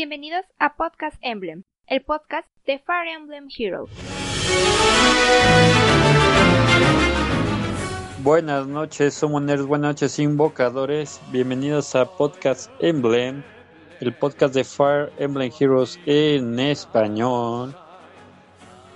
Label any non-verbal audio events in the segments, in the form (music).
Bienvenidos a Podcast Emblem, el podcast de Fire Emblem Heroes. Buenas noches, summoners, buenas noches, invocadores. Bienvenidos a Podcast Emblem, el podcast de Fire Emblem Heroes en español.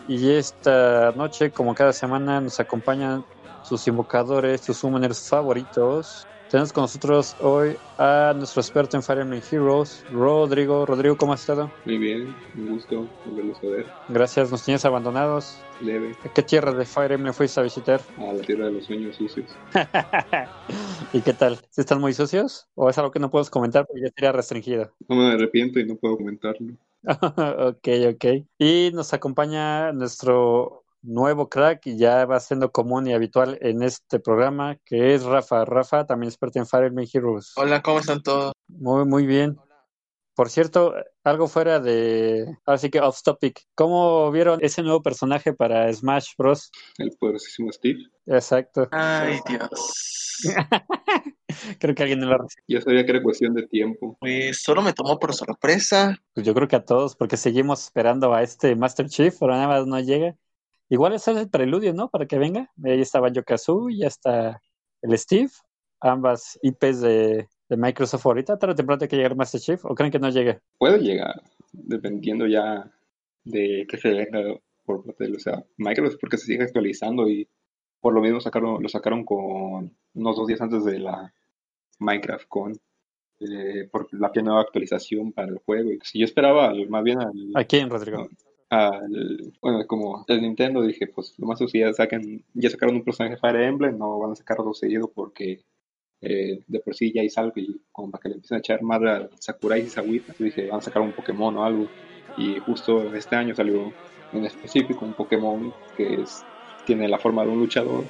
Y esta noche, como cada semana, nos acompañan sus invocadores, sus summoners favoritos. Tenemos con nosotros hoy a nuestro experto en Fire Emblem Heroes, Rodrigo. Rodrigo, ¿cómo has estado? Muy bien, un gusto volverlos a ver. Gracias, nos tienes abandonados. Leve. ¿A qué tierra de Fire Emblem fuiste a visitar? A la tierra de los sueños sucios. (laughs) ¿Y qué tal? ¿Sí ¿Están muy sucios? ¿O es algo que no puedes comentar porque ya sería restringido? No me arrepiento y no puedo comentarlo. (laughs) ok, ok. Y nos acompaña nuestro nuevo crack y ya va siendo común y habitual en este programa, que es Rafa. Rafa, también experto en Fire Emblem Heroes. Hola, ¿cómo están todos? Muy, muy bien. Por cierto, algo fuera de, así que off topic, ¿cómo vieron ese nuevo personaje para Smash Bros? El poderosísimo Steve. Exacto. Ay, Dios. (laughs) creo que alguien no lo recibió. Ya sabía que era cuestión de tiempo. Pues solo me tomó por sorpresa. Pues yo creo que a todos, porque seguimos esperando a este Master Chief, pero nada más no llega. Igual ese es el preludio, ¿no? Para que venga. Ahí estaba Yokazu, ya está el Steve, ambas IPs de, de Microsoft ahorita. ¿Tarde o temprano tiene que llegar Master Chief o creen que no llegue? Puede llegar, dependiendo ya de que se venga por parte de o sea, Microsoft, porque se sigue actualizando y por lo mismo sacaron, lo sacaron con unos dos días antes de la Minecraft con eh, por la nueva actualización para el juego. Y si yo esperaba más bien al, ¿A quién, Rodrigo? Al, bueno, como el Nintendo dije, pues lo más seguro ya ya sacaron un personaje Fire Emblem, no van a sacarlo seguido porque eh, de por sí ya hay algo y como para que le empiecen a echar madre a Sakurai y Sawita, dije, van a sacar un Pokémon o algo. Y justo este año salió en específico un Pokémon que es, tiene la forma de un luchador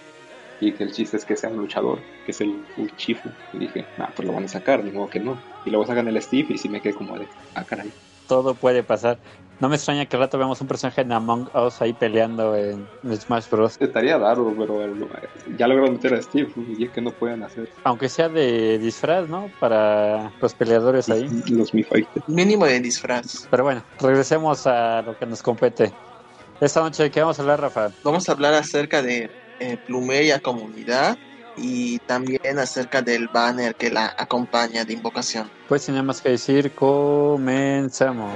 y que el chiste es que sea un luchador, que es el Uchifu. Y dije, ah, pues lo van a sacar, ni modo que no. Y luego sacan el Steve y sí me quedé como de, ah, caray. Todo puede pasar. No me extraña que al rato veamos un personaje en Among Us ahí peleando en Smash Bros. Estaría raro, pero ya lograron meter a Steve y es que no pueden hacer. Aunque sea de disfraz, ¿no? Para los peleadores ahí. Los Mi. Mínimo de disfraz. Pero bueno, regresemos a lo que nos compete. Esta noche, ¿de qué vamos a hablar, Rafa? Vamos a hablar acerca de eh, Plumeria Comunidad y también acerca del banner que la acompaña de invocación. Pues sin nada más que decir, comenzamos.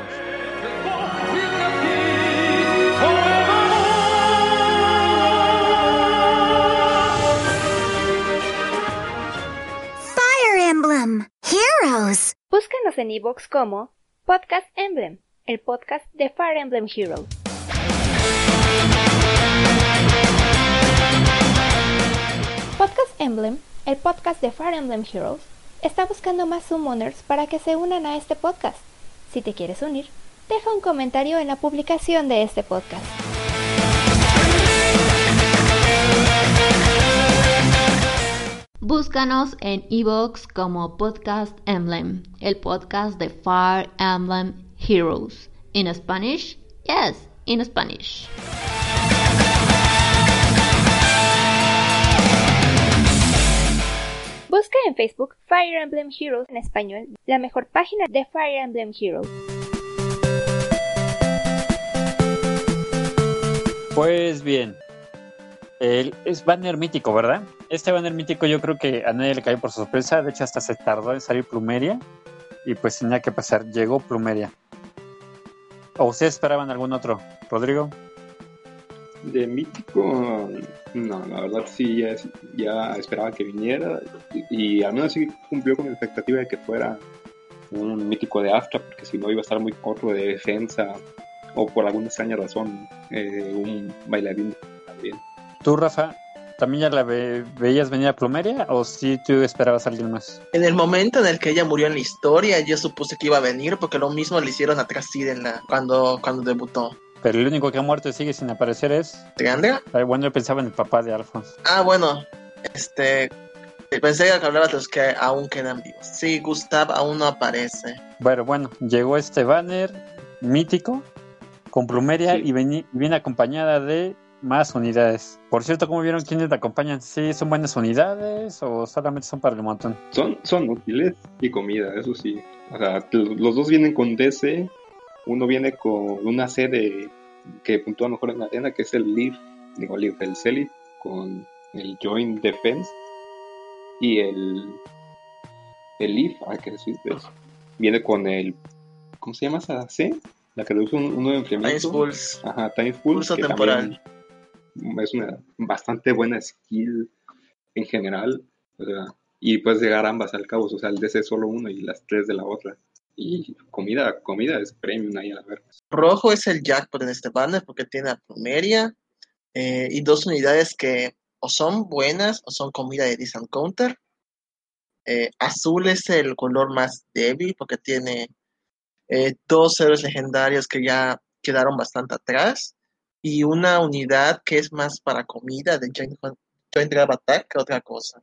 Emblem Heroes. Búscanos en iVoox como Podcast Emblem, el podcast de Fire Emblem Heroes. Podcast Emblem, el podcast de Fire Emblem Heroes, está buscando más summoners para que se unan a este podcast. Si te quieres unir, deja un comentario en la publicación de este podcast. Búscanos en iVoox como Podcast Emblem, el podcast de Fire Emblem Heroes. ¿En Spanish? Yes, in Spanish. En Facebook Fire Emblem Heroes en español, la mejor página de Fire Emblem Heroes. Pues bien, el, es banner mítico, ¿verdad? Este banner mítico yo creo que a nadie le cayó por sorpresa, de hecho hasta se tardó en salir Plumeria y pues tenía que pasar, llegó Plumeria. ¿O ustedes esperaban algún otro? Rodrigo. De mítico, no, la verdad sí, ya, ya esperaba que viniera y, al menos sí cumplió con la expectativa de que fuera un mítico de Astra, porque si no iba a estar muy corto de defensa o por alguna extraña razón eh, un bailarín también. ¿Tú, Rafa, también ya la veías venir a Plumeria o si tú esperabas a alguien más? En el momento en el que ella murió en la historia, yo supuse que iba a venir porque lo mismo le hicieron a Tracid en la, cuando, cuando debutó. Pero el único que ha muerto y sigue sin aparecer es... ¿Triandra? Bueno, yo pensaba en el papá de Alphonse. Ah, bueno, este... Pensé que hablabas de los que aún quedan vivos. Sí, Gustav aún no aparece. Bueno, bueno, llegó este banner mítico con Plumeria sí. y viene acompañada de más unidades. Por cierto, ¿cómo vieron quiénes te acompañan? ¿Sí son buenas unidades o solamente son para el montón? Son, son útiles y comida, eso sí. O sea, los dos vienen con DC, uno viene con una C de que puntúa mejor en la arena, que es el Leaf, digo Leaf, el Celi, con el Joint Defense. Y el, el Leaf, ah, que es viene con el, ¿cómo se llama esa C? La que reduce un, uno de enfriamiento. Time Pulse. Ajá, Time Pulse. Pulso temporal. Es una bastante buena skill en general. O sea, y puedes llegar ambas al cabo, o sea, el DC solo uno y las tres de la otra. Y comida, comida es premium ahí a la verga. Rojo es el jackpot en este banner porque tiene a plumeria eh, y dos unidades que o son buenas o son comida de Distant Counter. Eh, azul es el color más débil porque tiene eh, dos héroes legendarios que ya quedaron bastante atrás y una unidad que es más para comida de Joint, Grab Attack que otra cosa.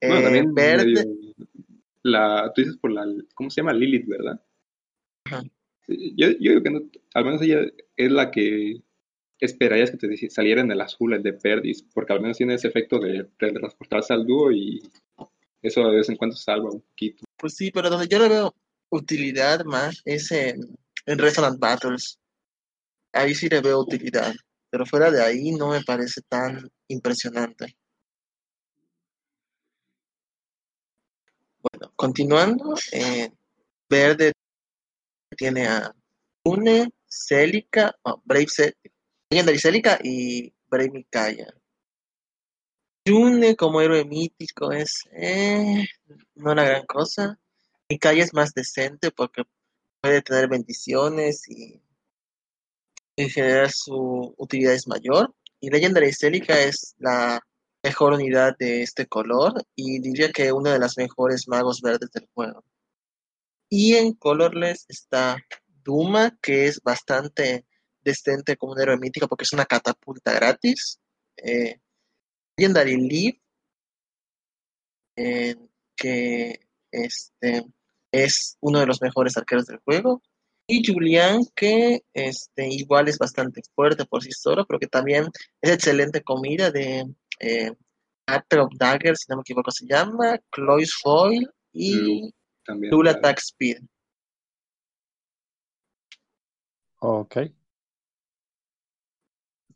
Bueno, también verde, medio- la, tú dices por la, ¿cómo se llama? Lilith, ¿verdad? Ajá. Yo, yo digo que no, al menos ella es la que esperarías que te saliera en el azul, el de Perdis, porque al menos tiene ese efecto de, de transportarse al dúo y eso de vez en cuando salva un poquito. pues sí, pero donde yo le veo utilidad más es en, en Resonant Battles. Ahí sí le veo utilidad, pero fuera de ahí no me parece tan impresionante. Bueno, continuando, eh, verde tiene a Une, Celica, oh, Brave Ce- Legendary Celica y Brave Mikaya. Yune como héroe mítico es eh, no una gran cosa. Mikaya es más decente porque puede tener bendiciones y en general su utilidad es mayor. Y Legendary Celica es la mejor unidad de este color y diría que una de las mejores magos verdes del juego. Y en colorless está Duma, que es bastante decente como un héroe mítico porque es una catapulta gratis. Eh, Legendary Leaf, eh, que este, es uno de los mejores arqueros del juego. Y Julian, que este, igual es bastante fuerte por sí solo, pero que también es excelente comida de eh, Actor of Dagger, si no me equivoco se llama, Cloy's Foil y Lu- También. Lula la- Attack Speed. Ok.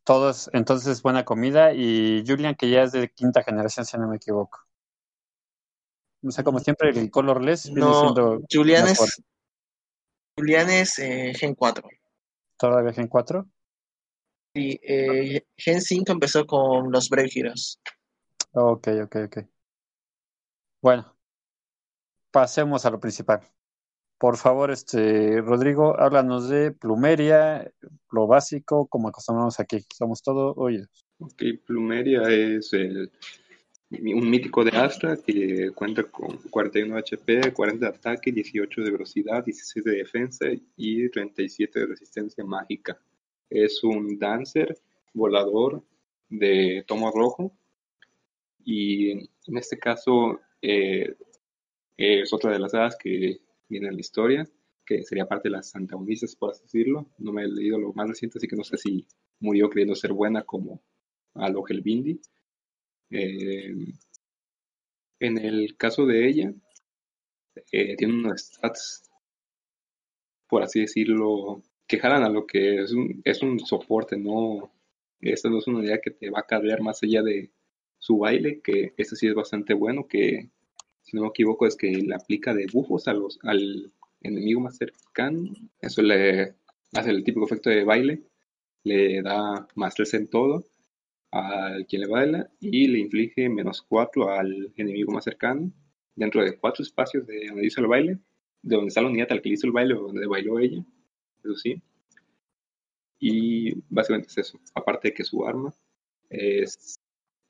Todos, entonces, buena comida. Y Julian, que ya es de quinta generación, si no me equivoco. O sea, como siempre, el colorless viene No, siendo Julian es, Julian es eh, Gen 4. todavía en 4. Y eh, Gen 5 empezó con los Brave Heroes. Ok, ok, ok. Bueno, pasemos a lo principal. Por favor, este, Rodrigo, háblanos de plumeria, lo básico, como acostumbramos aquí. Somos todo oídos. Ok, Plumeria es el- un mítico de Astra que cuenta con 41 HP, 40 de ataque, 18 de velocidad, 16 de defensa y 37 de resistencia mágica. Es un dancer volador de tomo rojo y en este caso eh, es otra de las hadas que viene en la historia, que sería parte de las antagonistas, por así decirlo. No me he leído lo más reciente, así que no sé si murió creyendo ser buena como a lo Helbindi. Eh, en el caso de ella, eh, tiene unos stats, por así decirlo, que a lo que es un, es un soporte, no. Esta no es una unidad que te va a cargar más allá de su baile, que este sí es bastante bueno, que si no me equivoco es que le aplica debuffos a los, al enemigo más cercano. Eso le hace el típico efecto de baile, le da más 3 en todo al quien le baila y le inflige menos 4 al enemigo más cercano dentro de cuatro espacios de donde hizo el baile, de donde está la unidad al que hizo el baile o donde bailó ella, eso sí. Y básicamente es eso, aparte de que su arma es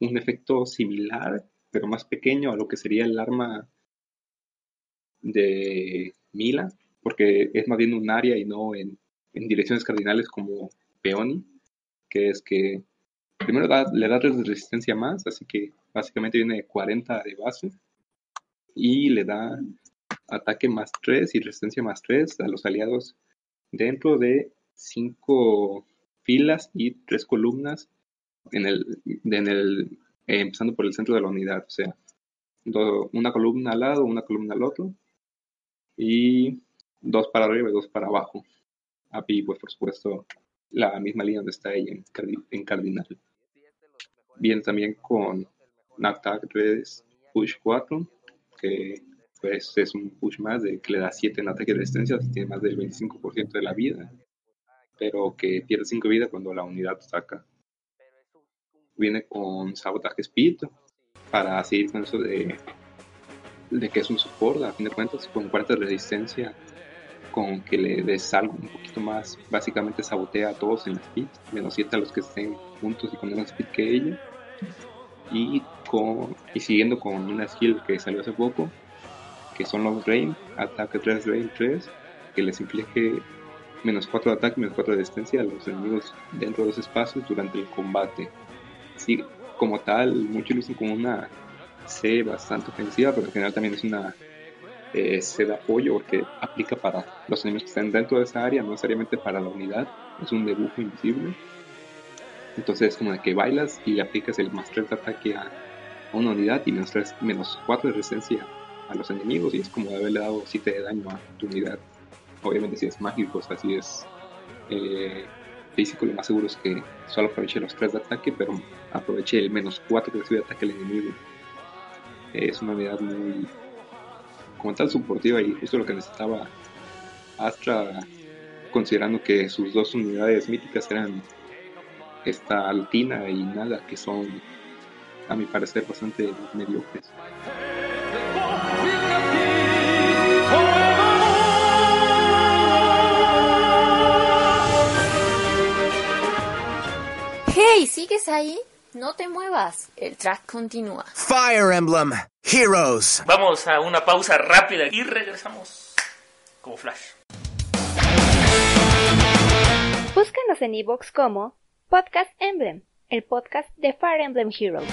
un efecto similar, pero más pequeño a lo que sería el arma de Mila, porque es más bien un área y no en, en direcciones cardinales como Peony, que es que primero da- le da 3 de resistencia más, así que básicamente viene de 40 de base, y le da ataque más 3 y resistencia más 3 a los aliados dentro de 5 filas y 3 columnas en el, en el eh, empezando por el centro de la unidad, o sea, una columna al lado, una columna al otro, y dos para arriba y dos para abajo. Y pues por supuesto la misma línea donde está ella en, cardi- en cardinal. Viene también con attack 3 push 4, que pues es un push más de que le da 7 en ataque de resistencia, tiene más del 25% de la vida, pero que pierde 5 vida cuando la unidad ataca. Viene con sabotaje speed para seguir con eso de, de que es un support, a fin de cuentas, con 40 de resistencia, con que le des algo un poquito más, básicamente sabotea a todos en speed, menos 7 a los que estén juntos y con menos speed que ella. Y, con, y siguiendo con una skill que salió hace poco, que son los Rain, ataque 3, Rain 3, que les inflige menos 4 de ataque, menos 4 de resistencia a los enemigos dentro de los espacios durante el combate. Así como tal, muchos lo usan como una C bastante ofensiva, pero en general también es una eh, C de apoyo porque aplica para los enemigos que están dentro de esa área, no necesariamente para la unidad, es un debujo invisible. Entonces es como de que bailas y le aplicas el más 3 de ataque a, una unidad y menos, 3, menos 4 de resistencia a los enemigos y es como haberle dado 7 de daño a tu unidad. Obviamente si es mágico, o sea, si es eh, físico, lo más seguro es que solo aproveche los 3 de ataque, pero aproveche el menos 4 que recibe de ataque al enemigo. Es una unidad muy, como tal, soportiva y justo lo que necesitaba Astra, considerando que sus dos unidades míticas eran esta Altina y Nada, que son, a mi parecer, bastante mediocres. ¿Sigues ahí? No te muevas, el track continúa. Fire Emblem Heroes. Vamos a una pausa rápida y regresamos como flash. Búscanos en iVoox como Podcast Emblem, el podcast de Fire Emblem Heroes.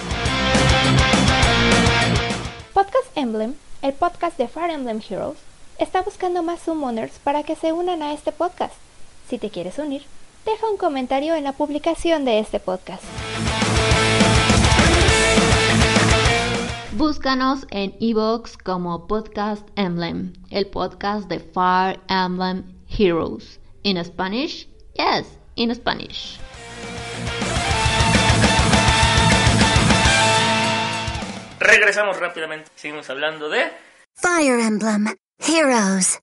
Podcast Emblem, el podcast de Fire Emblem Heroes, está buscando más summoners para que se unan a este podcast. Si te quieres unir, deja un comentario en la publicación de este podcast. Búscanos en iVoox como Podcast Emblem, el podcast de Fire Emblem Heroes. In Spanish? Yes, in Spanish. Regresamos rápidamente. Seguimos hablando de Fire Emblem Heroes.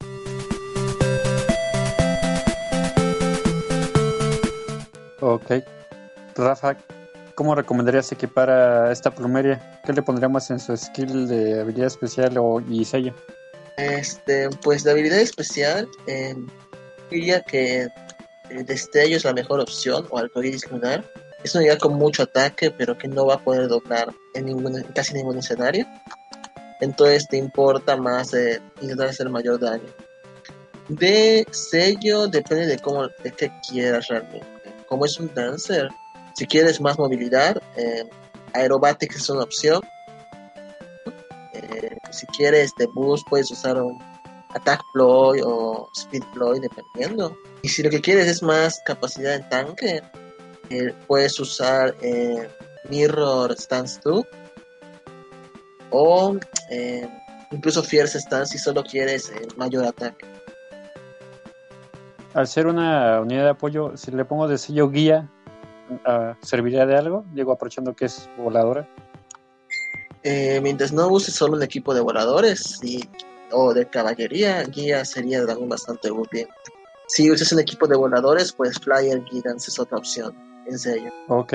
Ok. Rafa, ¿cómo recomendarías equipar a esta plumeria? ¿Qué le pondríamos en su skill de habilidad especial o y sello? Este, pues de habilidad especial, eh, diría que el destello es la mejor opción, o arcoíris lunar. Es una unidad con mucho ataque, pero que no va a poder doblar en, ningún, casi ningún escenario. Entonces te importa más eh, intentar hacer mayor daño. De sello depende de cómo de qué quieras realmente. Como es un dancer, si quieres más movilidad, eh, aerobatics es una opción. Eh, si quieres de boost puedes usar un attack ploy o speed ploy dependiendo. Y si lo que quieres es más capacidad en tanque, eh, puedes usar eh, mirror stance 2 o incluso fierce stance si solo quieres mayor ataque. Al ser una unidad de apoyo, si le pongo de sello guía, ah, ¿serviría de algo? Digo, aprovechando que es voladora. Eh, mientras no uses solo un equipo de voladores y, o de caballería, guía sería algo bastante útil. Si usas un equipo de voladores, pues Flyer Guidance es otra opción, en serio. Ok.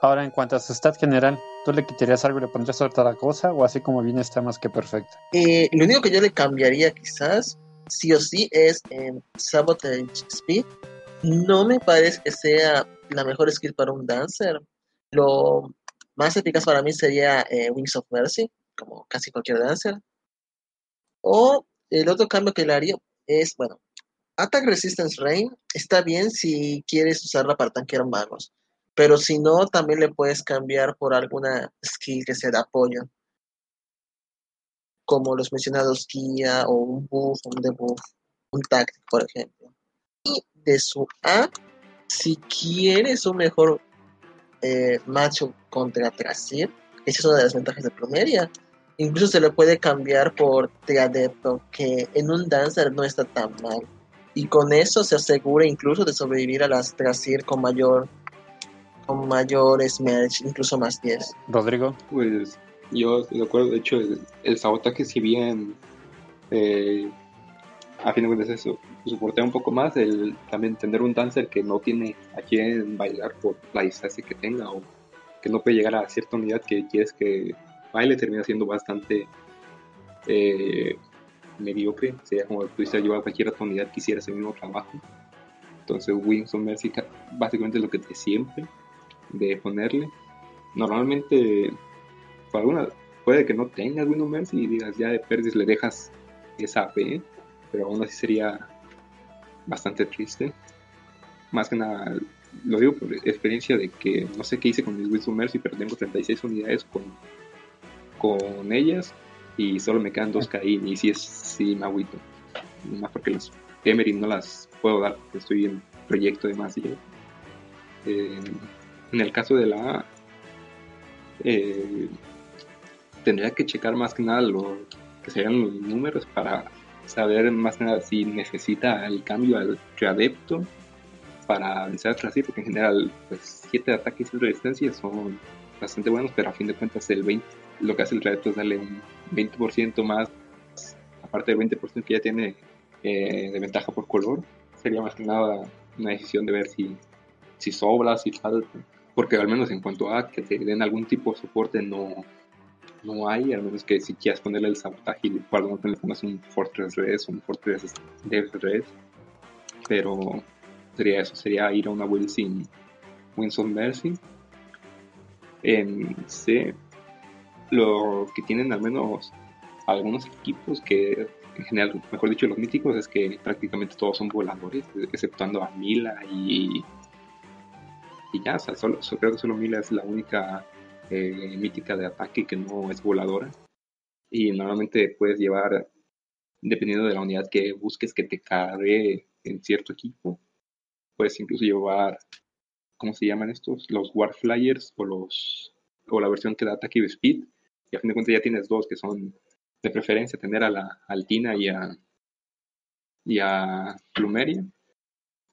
Ahora, en cuanto a su stat general, ¿tú le quitarías algo y le pondrías otra cosa? ¿O así como viene está más que perfecto? Eh, lo único que yo le cambiaría quizás, sí o sí, es en Sabotage Speed. No me parece que sea la mejor skill para un dancer. Lo más eficaz para mí sería eh, Wings of Mercy, como casi cualquier dancer. O el otro cambio que le haría es, bueno, Attack Resistance Rain está bien si quieres usarla para tanquear magos. Pero si no, también le puedes cambiar por alguna skill que sea de apoyo. Como los mencionados guía o un buff, un debuff, un tactic, por ejemplo. Y de su A, si quieres un mejor eh, macho contra Trasir, esa es una de las ventajas de Plumeria. Incluso se le puede cambiar por Triadepto, que en un Dancer no está tan mal. Y con eso se asegura incluso de sobrevivir a las Trasir con mayor con mayor Smerch, incluso más 10. Rodrigo. Pues yo de acuerdo, de hecho el, sabotaje si bien eh, a fin de cuentas eso soportea un poco más el también tener un dancer que no tiene a quien bailar por la distancia que tenga o que no puede llegar a cierta unidad que quieres que baile termina siendo bastante eh, mediocre sería como si pudiste llevar a cualquier otra unidad que hiciera ese mismo trabajo. Entonces Wings of Mercy ca- básicamente es lo que te siempre de ponerle. Normalmente por alguna puede que no tengas of Mercy y digas ya de perdis le dejas esa AP pero aún así sería bastante triste. Más que nada, lo digo por experiencia de que no sé qué hice con mis of Mercy, pero tengo 36 unidades con, con ellas y solo me quedan dos KI y sí, es, sí me agüito. Más porque las Emery no las puedo dar porque estoy en proyecto de más. y, eh, en el caso de la A, eh, tendría que checar más que nada lo que serían los números para saber más que nada si necesita el cambio al readepto para vencer a Trasir, porque en general, pues 7 de ataque y 6 de resistencia son bastante buenos, pero a fin de cuentas el 20, lo que hace el readepto es darle un 20% más, aparte del 20% que ya tiene eh, de ventaja por color, sería más que nada una decisión de ver si, si sobra, si falta, porque al menos en cuanto a que te den algún tipo de soporte no, no hay, al menos que si quieras ponerle el sabotaje y para no le un Fortress Res, un Fortress Death Res, pero sería eso, sería ir a una build sin Winds Mercy. En C, lo que tienen al menos algunos equipos que en general, mejor dicho, los míticos es que prácticamente todos son voladores, exceptuando a Mila y y ya, o sea, solo, so- creo que solo Mila es la única eh, mítica de ataque que no es voladora. Y normalmente puedes llevar, dependiendo de la unidad que busques que te cargue en cierto equipo, puedes incluso llevar, ¿cómo se llaman estos? Los Warflyers o los o la versión que da ataque y speed. Y a fin de cuentas ya tienes dos que son de preferencia tener a la Altina y a, y a Plumeria.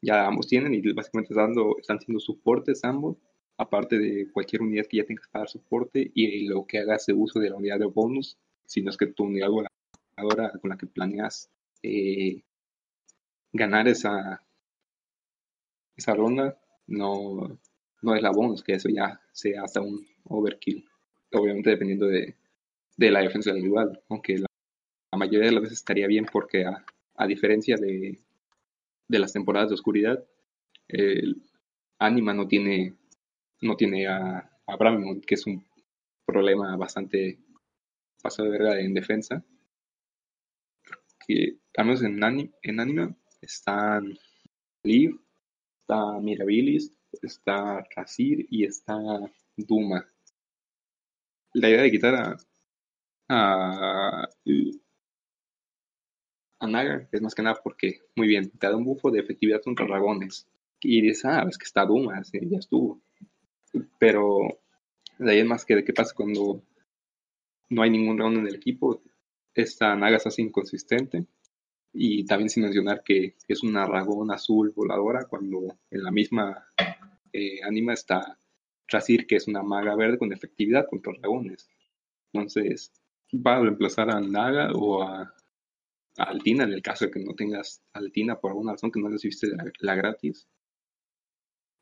Ya ambos tienen y básicamente dando, están siendo soportes ambos aparte de cualquier unidad que ya tengas para soporte y lo que hagas de uso de la unidad de bonus, si no es que tu unidad voladora con la que planeas eh, ganar esa, esa ronda no, no es la bonus, que eso ya sea hasta un overkill. Obviamente dependiendo de, de la defensa del rival, aunque la, mayoría de las veces estaría bien porque a, a diferencia de, de las temporadas de oscuridad, el Anima no tiene no tiene a, a Bramimont, que es un problema bastante pasado de verga en defensa. Que al menos en, anim, en anime están Liv, está Mirabilis, está Razir y está Duma. La idea de quitar a, a, a Naga es más que nada porque, muy bien, te da un bufo de efectividad contra dragones. Y dices, ah, es que está Duma, ya estuvo pero de ahí es más que de qué pasa cuando no hay ningún round en el equipo. Esta Naga se hace inconsistente y también sin mencionar que es una dragón azul voladora cuando en la misma eh, anima está Trasir que es una maga verde con efectividad contra dragones. Entonces va a reemplazar a Naga o a, Altina en el caso de que no tengas Altina por alguna razón que no recibiste la, la gratis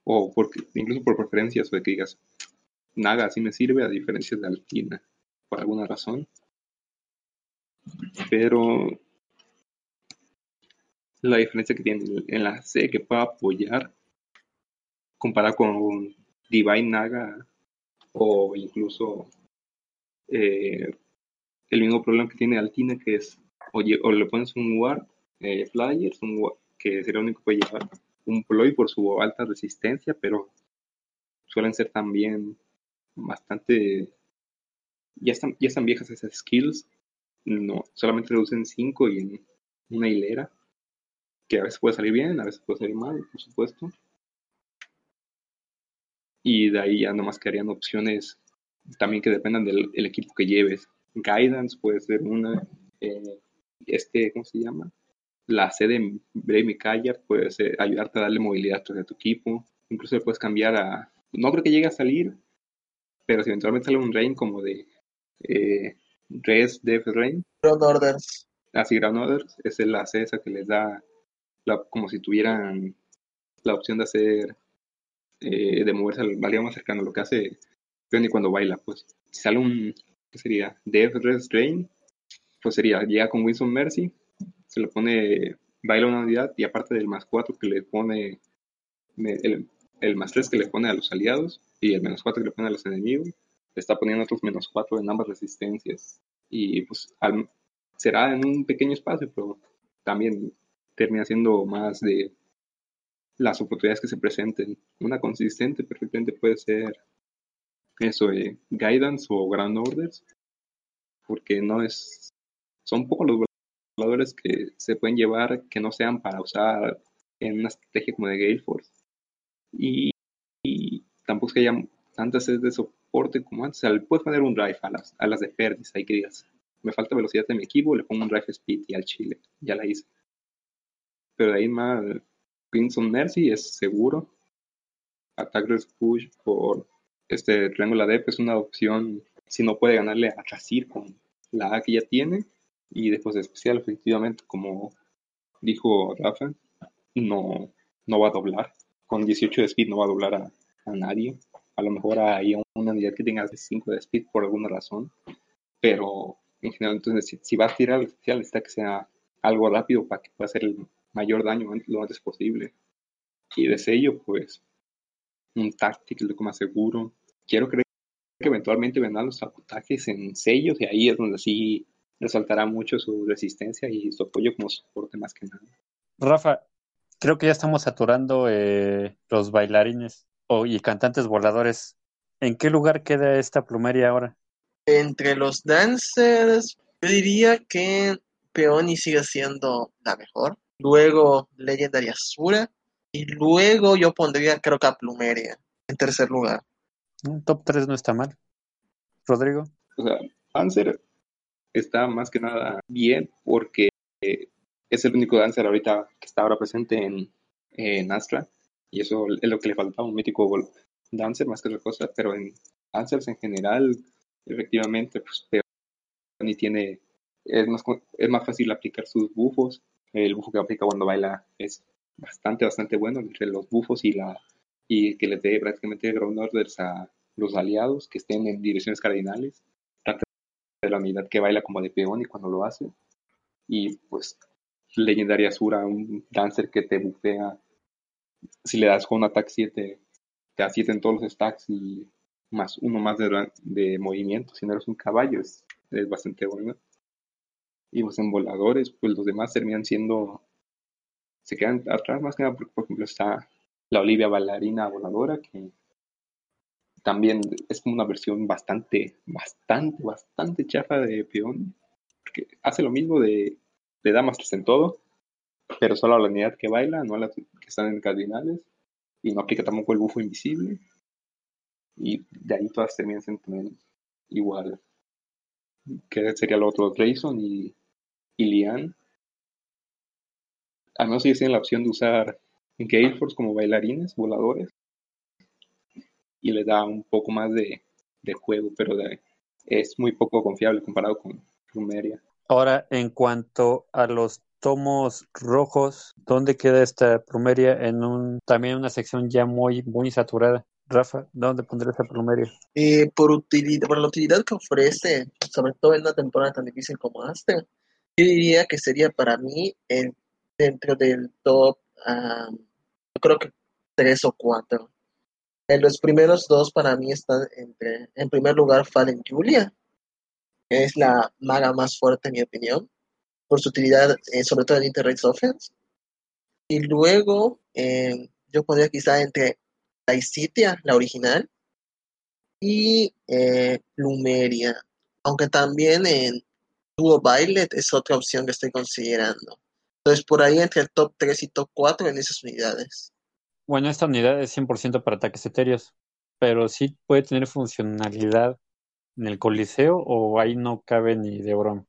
o porque, incluso por preferencias, o de que digas, Naga así me sirve a diferencia de Altina, por alguna razón. Pero la diferencia que tiene en la C que puede apoyar comparado con Divine Naga o incluso eh, el mismo problema que tiene Altina que es oye, o le pones un Ward eh, Flyers, un Ward, que sería lo único que puede llevar un ploy por su alta resistencia, pero suelen ser también bastante. Ya están, ya están viejas esas skills. No, solamente reducen 5 y en una hilera. Que a veces puede salir bien, a veces puede salir mal, por supuesto. Y de ahí ya nomás quedarían opciones también que dependan del el equipo que lleves. Guidance puede ser una. eh, este, ¿cómo se llama? La C de Brave Mikaya puede ser, ayudarte a darle movilidad a tu equipo. Incluso le puedes cambiar a. No creo que llegue a salir, pero si eventualmente sale un Rain como de eh, Res Death Rain, Ground Orders. así Ground Orders, es la C esa que les da la- como si tuvieran la opción de hacer eh, de moverse al aliado más cercano, lo que hace Peony cuando baila, pues. Si sale un, ¿qué sería? Death Rest Drain, pues sería, llega con Winston Mercy, se le pone, baila una unidad y aparte del más 4 que le pone, el, el más 3 que le pone a los aliados y el menos 4 que le pone a los enemigos, le está poniendo otros menos 4 en ambas resistencias. Y pues será en un pequeño espacio, pero también termina siendo más de las oportunidades que se presenten. Una consistente perfectamente puede ser eso, de guidance o ground orders, porque no es, son pocos los voladores que se pueden llevar que no sean para usar en una estrategia como de Gale Force. Y, y tampoco es que haya tantas sedes de soporte como antes. O sea, puedes poner un drive a las, a las de Perdis, ahí que digas, me falta velocidad de mi equipo, le pongo un drive speed y al chile, ya la hice. Pero de ahí más, Crimson Mercy es seguro. Attack Race Push por este Triángulo ADEP es una opción si no puede ganarle a Trasir con la A que ya tiene. Y después de especial, efectivamente, como dijo Rafa, no, no va a doblar. Con 18 de speed no va a doblar a, a nadie. A lo mejor hay una unidad que tenga 5 de speed por alguna razón. Pero en general, entonces, si, si va a tirar el especial, necesita que sea algo rápido para que pueda hacer el mayor daño lo antes posible. Y de sello, pues, un táctico, lo que más seguro. Quiero creer que eventualmente vendrán los sabotajes en sellos y ahí es donde sí resaltará mucho su resistencia y su apoyo como soporte más que nada. Rafa, creo que ya estamos saturando eh, los bailarines o- y cantantes voladores. ¿En qué lugar queda esta plumeria ahora? Entre los dancers, yo diría que Peony sigue siendo la mejor. Luego Legendary Asura. Y luego yo pondría, creo que a Plumeria en tercer lugar. Un top 3 no está mal. Rodrigo. O sea, Panzer está más que nada bien porque eh, es el único dancer ahorita que está ahora presente en, en Astra y eso es lo que le faltaba, un mítico dancer más que otra cosa, pero en dancers en general, efectivamente, pues tiene, es más, es más fácil aplicar sus bufos, el bufo que aplica cuando baila es bastante, bastante bueno entre los bufos y la y que les dé prácticamente ground orders a los aliados que estén en direcciones cardinales de la unidad que baila como de peón y cuando lo hace. Y pues Legendaria Asura, un dancer que te bufea. Si le das con un ataque 7, te da 7 en todos los stacks y más uno más de, de movimiento. Si no eres un caballo, es, bastante bueno. Y pues en voladores, pues los demás terminan siendo. Se quedan atrás más que nada por ejemplo, está la Olivia bailarina voladora que también es como una versión bastante, bastante, bastante chafa de peón. Porque hace lo mismo de, le da más tres en todo, pero solo a la unidad que baila, no a las que están en cardinales. Y no aplica tampoco el bufo invisible. Y de ahí todas terminan igual. Que sería lo otro, Grayson y, y Lian. Al menos ellos tienen la opción de usar Gale Force como bailarines, voladores y le da un poco más de, de juego, pero de- es muy poco confiable comparado con Plumeria. Ahora, en cuanto a los tomos rojos, ¿dónde queda esta plumeria? En un también una sección ya muy, muy saturada. Rafa, ¿dónde pondré esta plumeria? Eh, por, utilidad, por la utilidad que ofrece, sobre todo en una temporada tan difícil como esta, yo diría que sería para mí en- dentro del top, ah, yo creo que tres o cuatro. En los primeros dos para mí están entre, en primer lugar, Fallen Julia, que es la maga más fuerte en mi opinión, por su utilidad, eh, sobre todo en Interrace Offense. Y luego eh, yo pondría quizá entre la Isitia, la original, y eh, Plumeria, aunque también en Duo Violet es otra opción que estoy considerando. Entonces, por ahí entre el top 3 y top 4 en esas unidades. Bueno, esta unidad es 100% para ataques etéreos, pero sí puede tener funcionalidad en el Coliseo o ahí no cabe ni de broma?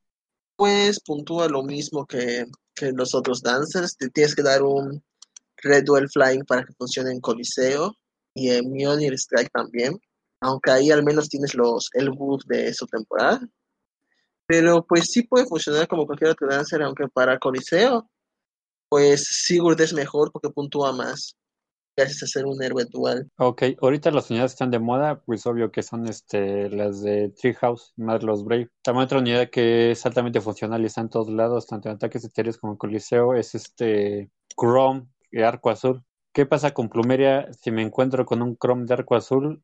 Pues puntúa lo mismo que, los otros dancers. Te tienes que dar un Red Duel Flying para que funcione en Coliseo y en Mjolnir Strike también. Aunque ahí al menos tienes los, el buff de su temporada. Pero pues sí puede funcionar como cualquier otro dancer, aunque para Coliseo, pues Sigurd es mejor porque puntúa más. Gracias a ser un héroe dual. Ok, ahorita las unidades están de moda, pues obvio que son este las de Treehouse, más los Brave. También otra unidad que es altamente funcional y está en todos lados, tanto en ataques exteriores como en Coliseo, es este Chrome de arco azul. ¿Qué pasa con Plumeria si me encuentro con un Chrome de arco azul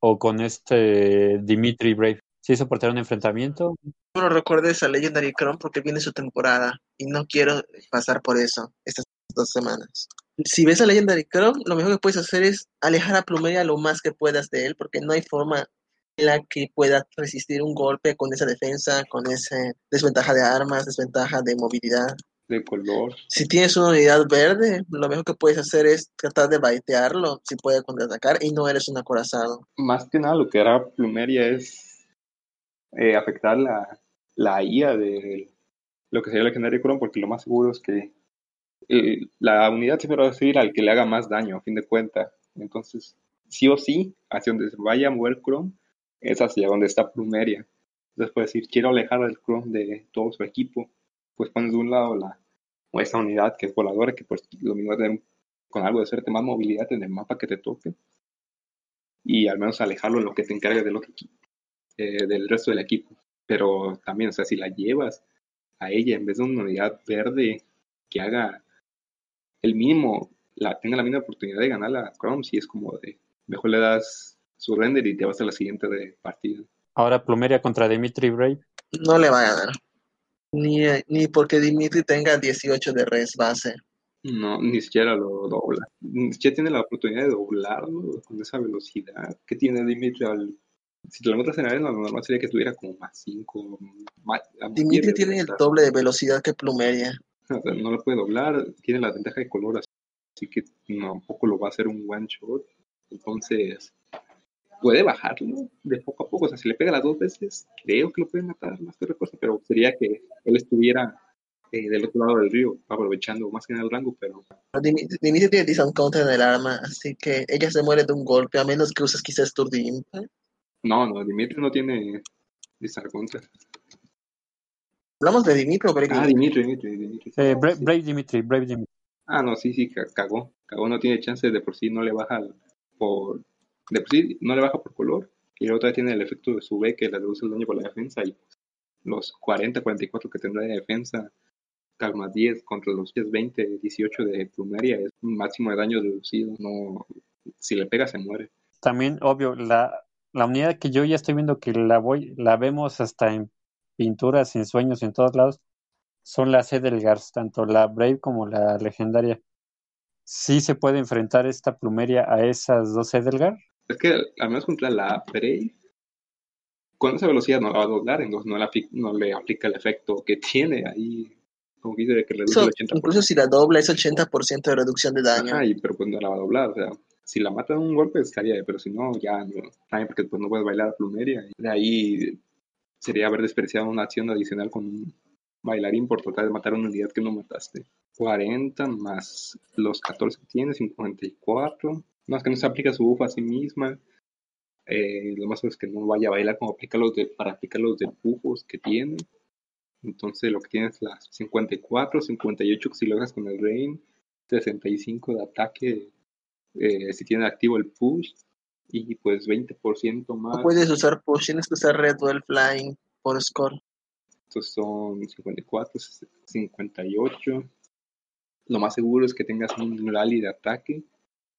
o con este Dimitri Brave? ¿Sí soportará un enfrentamiento? No recuerdes a Legendary Chrome porque viene su temporada y no quiero pasar por eso estas dos semanas. Si ves a Legendary Chrome, lo mejor que puedes hacer es alejar a Plumeria lo más que puedas de él porque no hay forma en la que pueda resistir un golpe con esa defensa, con esa desventaja de armas, desventaja de movilidad. De color. Si tienes una unidad verde, lo mejor que puedes hacer es tratar de baitearlo si puede contraatacar y no eres un acorazado. Más que nada lo que hará Plumeria es eh, afectar la, la IA de lo que sería el legendario porque lo más seguro es que eh, la unidad siempre va a seguir al que le haga más daño, a fin de cuentas. Entonces, sí o sí, hacia donde se vaya a mover Chrome, es hacia donde está Plumeria. Entonces puedes decir, quiero alejar al Chrome de todo su equipo. Pues pones de un lado la, o esa unidad que es voladora, que pues lo mismo va con algo de suerte más movilidad en el mapa que te toque. Y al menos alejarlo en lo que te encargue de lo eh, del resto del equipo. Pero también, o sea, si la llevas a ella en vez de una unidad verde que haga el mínimo, la, tenga la misma oportunidad de ganar la Chrome, si es como de, mejor le das su render y te vas a la siguiente de partida. Ahora Plumeria contra Dimitri Brave. No le va a ganar. Ni, ni porque Dimitri tenga 18 de res base. No, ni siquiera lo dobla. Ni siquiera tiene la oportunidad de doblarlo con esa velocidad que tiene Dimitri al si te lo encuentras en arena, lo normal sería que estuviera como más 5. Dimitri tiene el doble de velocidad que Plumeria. (laughs) O sea, no lo puede doblar, tiene la ventaja de color, así que tampoco lo va a hacer un one shot. Entonces, puede bajarlo de poco a poco. O sea, si le pega las dos veces, creo que lo puede matar más que otra cosa, pero sería que él estuviera eh, del otro lado del río, aprovechando más que nada el rango, pero... Dimitri, tiene Discount Counter en el arma, así que ella se muere de un golpe, a menos que uses quizás Turdi Impact. No, no, Dimitri no tiene Discount Counter. ¿Hablamos de Dimitri o Brave Ah, Dimitri, Dimitri, Dimitri. Eh, Bra- Brave Dimitri, Brave Dimitri. Ah, no, sí, sí, ca- cagó. Cagó no tiene chance, de por sí no le baja por... De por sí no le baja por color. Y la otra tiene el efecto de su B que le reduce el daño por la defensa. Y pues, los 40, 44 que tendrá de defensa, calma 10 contra los 10, 20, 18 de plumeria, es un máximo de daño reducido. No, si le pega se muere. También, obvio, la, la unidad que yo ya estoy viendo que la voy, la vemos hasta en pinturas, en sueños, en todos lados, son las Edelgars, tanto la Brave como la legendaria. ¿Sí se puede enfrentar esta plumeria a esas dos Edelgar? Es que al menos contra la Brave, con esa velocidad no la va a doblar, entonces no, la, no le aplica el efecto que tiene ahí, como que dice que reduce Eso, el 80%. incluso si la dobla es 80% de reducción de daño. Ajá, y, pero pues no la va a doblar, o sea, si la mata de un golpe estaría, pero si no, ya no, también porque pues no puedes bailar a plumeria. Y de ahí sería haber despreciado una acción adicional con un bailarín por tratar de matar una unidad que no mataste. 40 más los 14 que tiene, 54. No, es que no se aplica su buff a sí misma. Eh, lo más es que no vaya a bailar como aplica los de, para aplicar los de buffos que tiene. Entonces lo que tiene es las 54, 58 si lo hagas con el Rain, 65 de ataque eh, si tiene activo el push y pues 20% más. No puedes usar push, tienes que usar Red Duel Flying por score. Estos son 54, 58. Lo más seguro es que tengas un rally de ataque.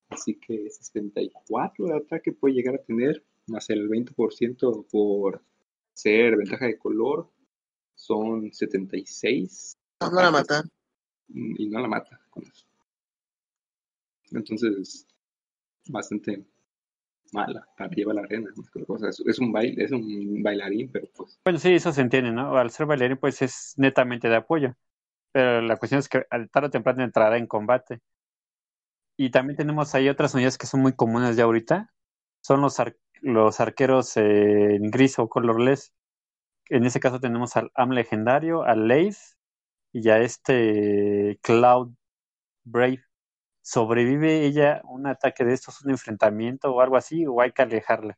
Así que 64 de ataque puede llegar a tener, más el 20% por ser ventaja de color. Son 76 No, no la mata. y no la mata con eso. Entonces, bastante mala para llevar la arena. Es, un baile, es un bailarín, pero pues Bueno, sí, eso se entiende, ¿no? Al ser bailarín, pues es netamente de apoyo. Pero la cuestión es que al tarde o temprano entrará en combate. Y también tenemos ahí otras unidades que son muy comunes ya ahorita. Son los, ar- los arqueros en gris o colorless. En ese caso tenemos al Am legendario, al Leif y a este Cloud Brave. ¿Sobrevive ella un ataque de estos, un enfrentamiento o algo así, o hay que alejarla?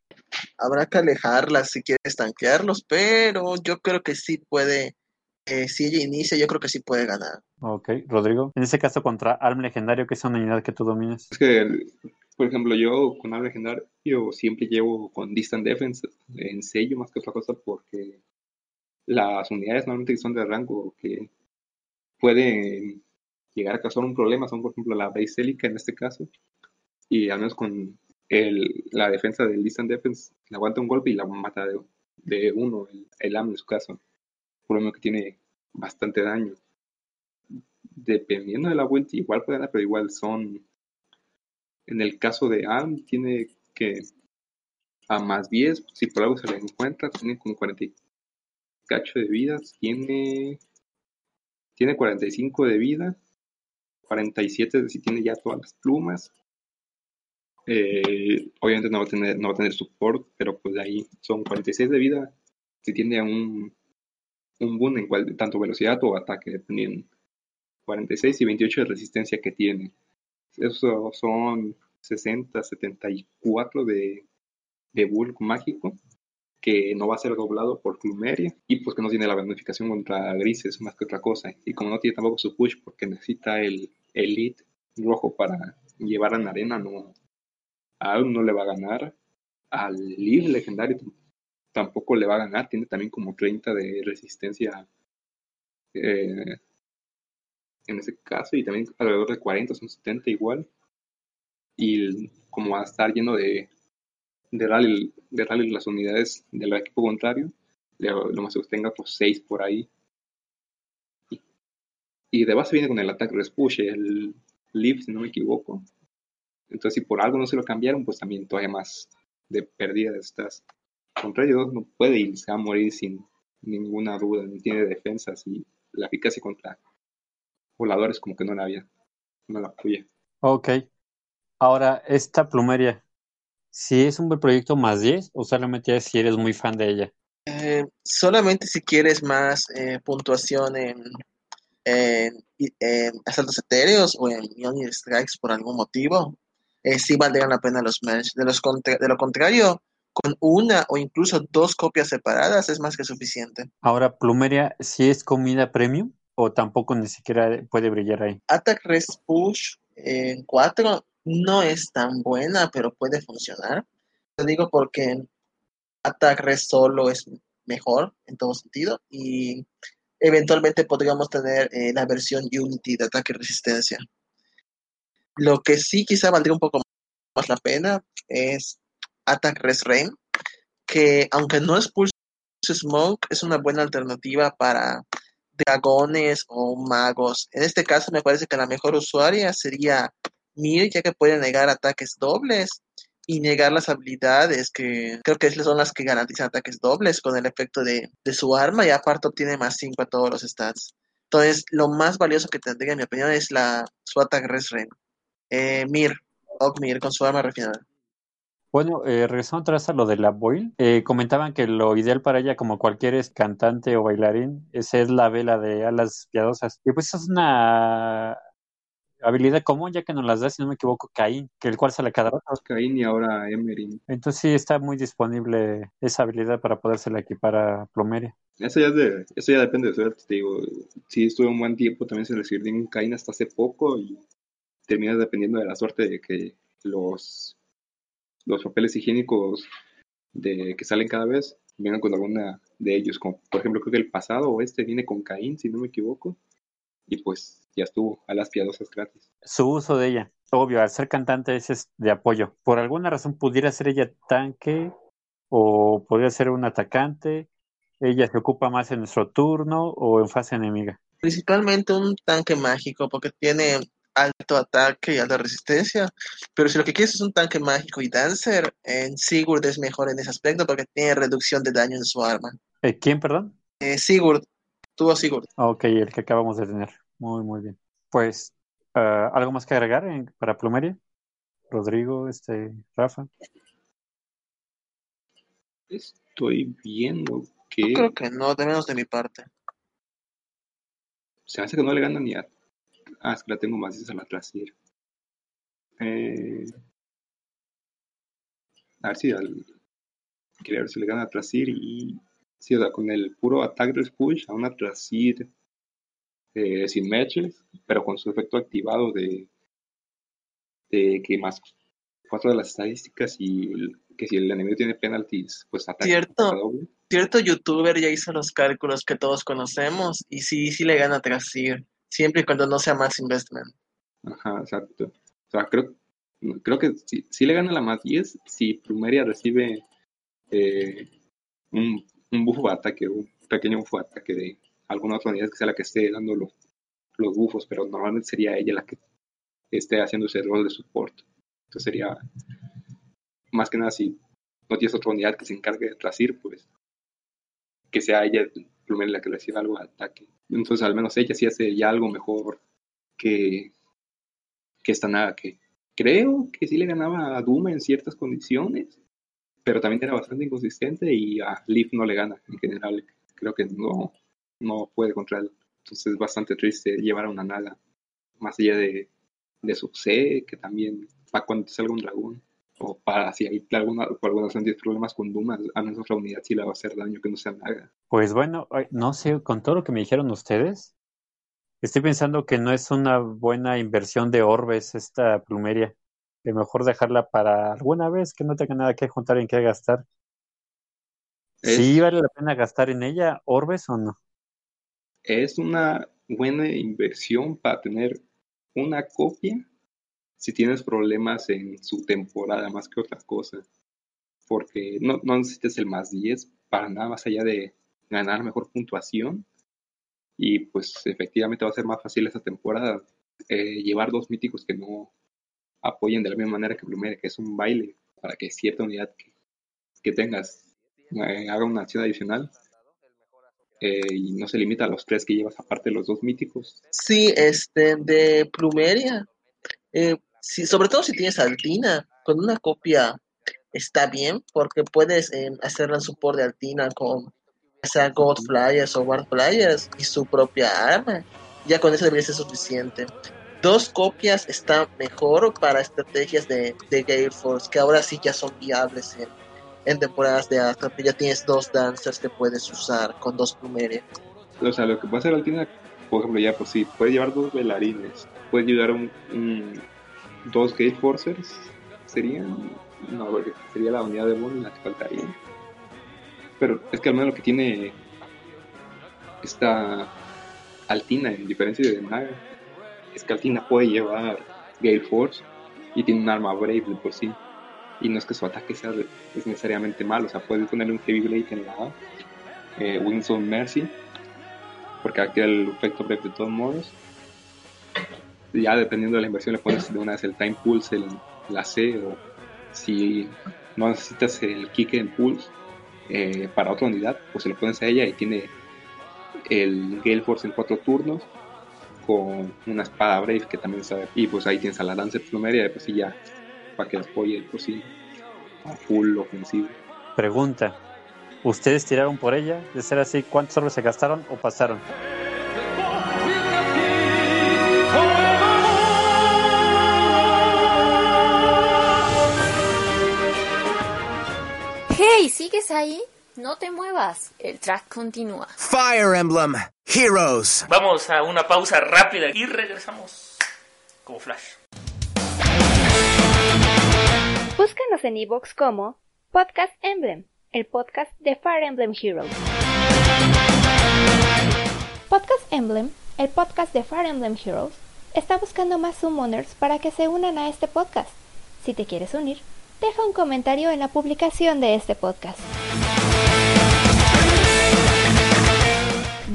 Habrá que alejarla si quieres tanquearlos, pero yo creo que sí puede, eh, si ella inicia, yo creo que sí puede ganar. Ok, Rodrigo. En ese caso contra Alm Legendario, que es una unidad que tú dominas. Es que, por ejemplo, yo con Alm Legendario siempre llevo con Distant Defense en sello más que otra cosa porque las unidades normalmente son de rango que pueden llegar a causar un problema son, por ejemplo, la base en este caso, y al menos con el, la defensa del Distant Defense, le aguanta un golpe y la mata de, de uno, el, el AM en su caso, por lo menos que tiene bastante daño. Dependiendo de la vuelta, igual puede ganar, pero igual son. En el caso de AM, tiene que a más 10, si por algo se le encuentra, tiene como 40 cacho de vida, tiene, tiene 45 de vida, 47 si tiene ya todas las plumas. Eh, obviamente no va a tener, no support, pero pues de ahí son 46 de vida. Si tiene un, un en cual, tanto velocidad o ataque, dependiendo. 46 y 28 de resistencia que tiene. Eso son 60, 74 de, de bulk mágico que no va a ser doblado por Plumeria y pues que no tiene la bonificación contra grises más que otra cosa. Y como no tiene tampoco su push porque necesita el Elite rojo para llevar a arena, no, a no le va a ganar. Al Liv legendario tampoco le va a ganar, tiene también como 30 de resistencia eh, en ese caso y también alrededor de 40, son 70 igual. Y como va a estar lleno de de rally, las unidades del equipo contrario, lo más que tenga pues 6 por ahí. Y, de base viene con el ataque respush, el lift si no me equivoco. Entonces, si por algo no se lo cambiaron, pues también todavía más de pérdida de estas. Contra ellos no puede y se va a morir sin ninguna duda, no tiene defensas y la eficacia contra voladores como que no la había, no la apoya. Ok. Ahora, esta plumeria, si es un buen proyecto más 10 o solamente si eres muy fan de ella? Eh, solamente si quieres más eh, puntuación en, en, asaltos etéreos o en Unit Strikes por algún motivo, eh, sí valdrían la pena los merch. De, los de lo contrario, con una o incluso dos copias separadas es más que suficiente. Ahora, Plumeria, si es comida premium o tampoco ni siquiera puede brillar ahí. Attack Rest Push en 4 no es tan buena, pero puede funcionar. Te digo porque Attack Res solo es mejor en todo sentido y eventualmente podríamos tener eh, la versión Unity de ataque y resistencia. Lo que sí quizá valdría un poco más la pena es Attack Res Rain, que aunque no es Pulse Smoke, es una buena alternativa para dragones o magos. En este caso me parece que la mejor usuaria sería Mir, ya que puede negar ataques dobles y negar las habilidades que creo que son las que garantizan ataques dobles con el efecto de, su arma y aparte obtiene más 5 a todos los stats. Entonces, lo más valioso que tendría, en mi opinión, es la su ataque Resren. Eh, Mir, Mir, con su arma refinada. Bueno, eh, regresando atrás a lo de la Boyle, eh, comentaban que lo ideal para ella, como cualquier cantante o bailarín, es la vela de alas piadosas. Y pues es una habilidad común, ya que nos las da, si no me equivoco, Caín, que el cual sale cada rato. Caín y ahora Emery. Entonces sí está muy disponible esa habilidad para podérsela equipar a Plumeria. Eso ya, de, eso ya depende de suerte, te digo. Si estuve un buen tiempo, también se le sirvió un Caín hasta hace poco y termina dependiendo de la suerte de que los, los papeles higiénicos de que salen cada vez vengan con alguna de ellos. Como, por ejemplo, creo que el pasado o este viene con Caín, si no me equivoco. Y pues ya estuvo a las piadosas gratis. Su uso de ella, obvio, al ser cantante es de apoyo. Por alguna razón pudiera ser ella tanque o podría ser un atacante. Ella se ocupa más en nuestro turno o en fase enemiga. Principalmente un tanque mágico porque tiene alto ataque y alta resistencia. Pero si lo que quieres es un tanque mágico y dancer, en Sigurd es mejor en ese aspecto porque tiene reducción de daño en su arma. ¿Eh, ¿Quién, perdón? Eh, Sigurd. Tuvo Sigurd. Ok, el que acabamos de tener. Muy, muy bien. Pues, uh, ¿algo más que agregar en, para Plumeria? Rodrigo, este, Rafa. Estoy viendo que Yo creo que no, de menos de mi parte. se hace que no le gana ni a. Ah, es que la tengo más a la trasera. Eh, a ver si al. Quería ver si le gana a Trasir y. Sí, o sea, con el puro attack push a una Trasir eh, sin matches, pero con su efecto activado de. de que más cuatro de las estadísticas y el- que si el enemigo tiene penalties, pues ataque Cierto. doble. Cierto youtuber ya hizo los cálculos que todos conocemos y sí, sí le gana Trasir, siempre y cuando no sea Max Investment. Ajá, exacto. O sea, creo, creo que sí, sí le gana la más 10 si Plumeria recibe eh, un, un buffo de ataque, un pequeño buffo de ataque de alguna otra unidad que sea la que esté dando los, los buffos, pero normalmente sería ella la que esté haciendo ese rol de support. Entonces sería más que nada si no tienes otra unidad que se encargue de trasir, pues que sea ella Plumeria la que reciba algo de ataque. Entonces al menos ella sí hace ya algo mejor que, que esta nada que creo que sí le ganaba a Duma en ciertas condiciones, pero también era bastante inconsistente y a Leaf no le gana en general. Creo que no, no puede contra él. Entonces es bastante triste llevar a una naga más allá de, de su C, que también para cuando salga un dragón. O para si hay alguna, alguna razón problemas con Duma, a menos otra unidad sí le va a hacer daño que no sea naga. Pues bueno, no sé, con todo lo que me dijeron ustedes, estoy pensando que no es una buena inversión de orbes esta plumeria. Que mejor dejarla para alguna vez que no tenga nada que juntar en qué gastar. Es- ¿Sí vale la pena gastar en ella orbes o no? es una buena inversión para tener una copia si tienes problemas en su temporada más que otra cosa. Porque no, no necesitas el más 10 para nada más allá de ganar mejor puntuación. Y pues efectivamente va a ser más fácil esta temporada eh, llevar dos míticos que no apoyen de la misma manera que Plumeria, que es un baile para que cierta unidad que, que tengas eh, haga una acción adicional eh, y no se limita a los tres que llevas aparte de los dos míticos. Sí, este, de Plumeria. Eh, sí, sobre todo si tienes Altina, con una copia está bien, porque puedes eh, hacerla en support de Altina con ya sea God Flyers o Ward Flyers y su propia arma. Ya con eso debería ser suficiente. Dos copias está mejor para estrategias de, de Gale Force, que ahora sí ya son viables en, en temporadas de Astra, que ya tienes dos dancers que puedes usar con dos Plumeria. O sea, lo que puede hacer Altina, por ejemplo, ya por si puede llevar dos bailarines, puede llevar un, dos Gate Forcers, serían, no, porque sería la unidad de Bonnie la que faltaría. Pero es que al menos lo que tiene esta Altina, en diferencia de Naga, es que Altina puede llevar Gale Force y tiene un arma Brave de por sí. Y no es que su ataque sea es necesariamente malo, o sea, puedes ponerle un Heavy Blade en la eh, Winston Mercy, porque activa el efecto Brave de todos modos. Ya dependiendo de la inversión le pones de una vez el Time Pulse, el, la C, o si no necesitas el Kick en Pulse eh, para otra unidad, pues se lo pones a ella y tiene el Gale Force en cuatro turnos con una espada Brave que también sabe. Y pues ahí tienes a la Lancer Plumeria, de pues sí ya, para que apoye, pues sí, a full ofensivo. Pregunta. ¿Ustedes tiraron por ella? De ser así, ¿cuántos orbes se gastaron o pasaron? Hey, ¿sigues ahí? No te muevas. El track continúa. Fire Emblem Heroes. Vamos a una pausa rápida y regresamos como flash. Búscanos en iVoox como Podcast Emblem, el podcast de Fire Emblem Heroes. Podcast Emblem, el podcast de Fire Emblem Heroes, está buscando más summoners para que se unan a este podcast. Si te quieres unir, deja un comentario en la publicación de este podcast.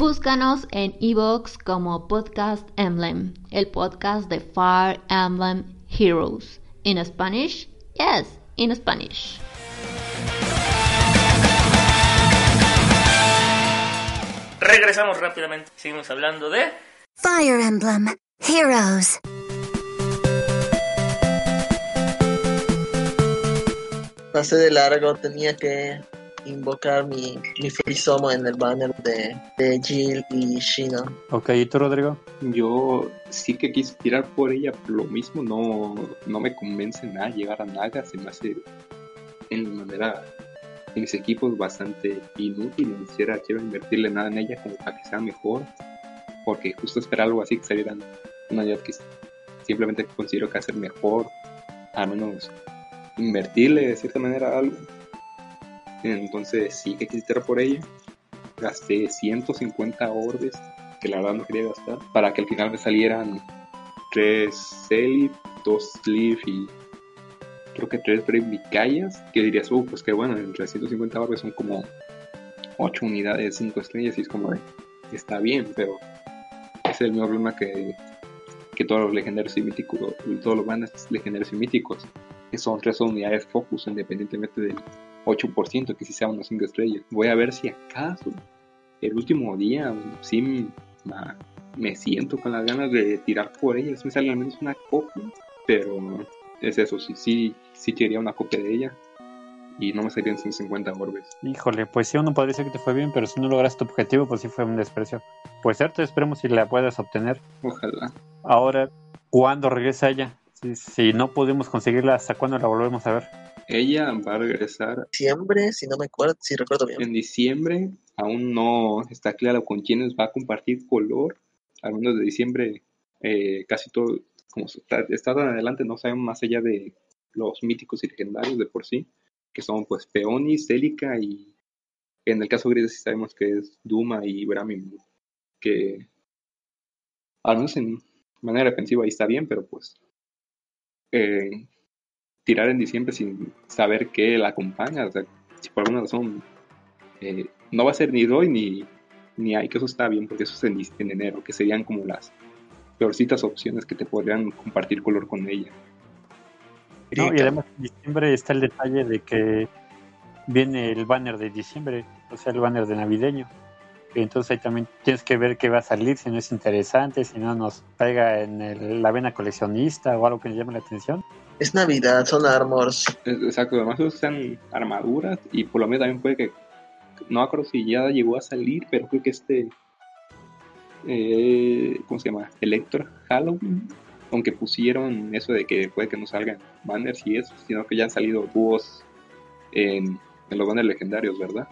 Búscanos en iVoox como Podcast Emblem, el podcast de Fire Emblem Heroes. In Spanish? Yes, in Spanish. Regresamos rápidamente. Seguimos hablando de Fire Emblem Heroes. Pasé de largo, tenía que invocar mi, mi Free Summon en el banner de, de Jill y Shino. Ok, ¿y tú, Rodrigo? Yo sí que quise tirar por ella, pero lo mismo no, no me convence nada llegar a Naga, se me hace en manera en mis equipos bastante inútil, ni siquiera quiero invertirle nada en ella como para que sea mejor, porque justo esperar algo así que saliera una unidad que simplemente considero que hacer mejor, al menos invertirle de cierta manera algo. Entonces sí que quise por ella, gasté 150 orbes, que la verdad no quería gastar, para que al final me salieran 3 Celip, 2 Sleeve y creo que 3 Brave que dirías, uh, pues que bueno, entre 150 orbes son como 8 unidades, 5 estrellas, y es como de, está bien, pero es el mismo problema que, que todos los legendarios y míticos, todos los bandas legendarios y míticos, que son 3 unidades focus, independientemente del 8%, que si sea unos 5 estrellas. Voy a ver si acaso el último día sí ma- me siento con las ganas de tirar por ella, si me sale al menos una copia, pero es eso, sí, sí, sí quería una copia de ella y no me salían 150 orbes. Híjole, pues sí, uno podría decir que te fue bien, pero si no lograste tu objetivo, pues sí fue un desprecio. Pues cierto, esperemos si la puedas obtener. Ojalá. Ahora, ¿cuándo regresa ella? Si, si no pudimos conseguirla, ¿hasta cuándo la volvemos a ver? Ella va a regresar Diciembre, si no me acuerdo, si recuerdo bien. en diciembre, aún no está claro con quiénes va a compartir color, al menos de diciembre, eh, casi todo, como está, está tan adelante, no sabemos más allá de los míticos y legendarios de por sí, que son pues Peony, Celica y en el caso gris sí sabemos que es Duma y Brahmin, que al menos en manera defensiva ahí está bien, pero pues eh, tirar en diciembre sin saber qué la acompaña, o sea, si por alguna razón eh, no va a ser ni Roy ni, ni hay, que eso está bien, porque eso es en enero, que serían como las peorcitas opciones que te podrían compartir color con ella. No, y además en diciembre está el detalle de que viene el banner de diciembre, o sea, el banner de navideño. Entonces ahí también tienes que ver qué va a salir, si no es interesante, si no nos pega en el- la vena coleccionista o algo que nos llame la atención. Es Navidad, son armors. Exacto, además usan armaduras y por lo menos también puede que, no me acuerdo si ya llegó a salir, pero creo que este, eh, ¿cómo se llama? Electro Halloween, aunque pusieron eso de que puede que no salgan banners y eso, sino que ya han salido dúos en, en los banners legendarios, ¿verdad?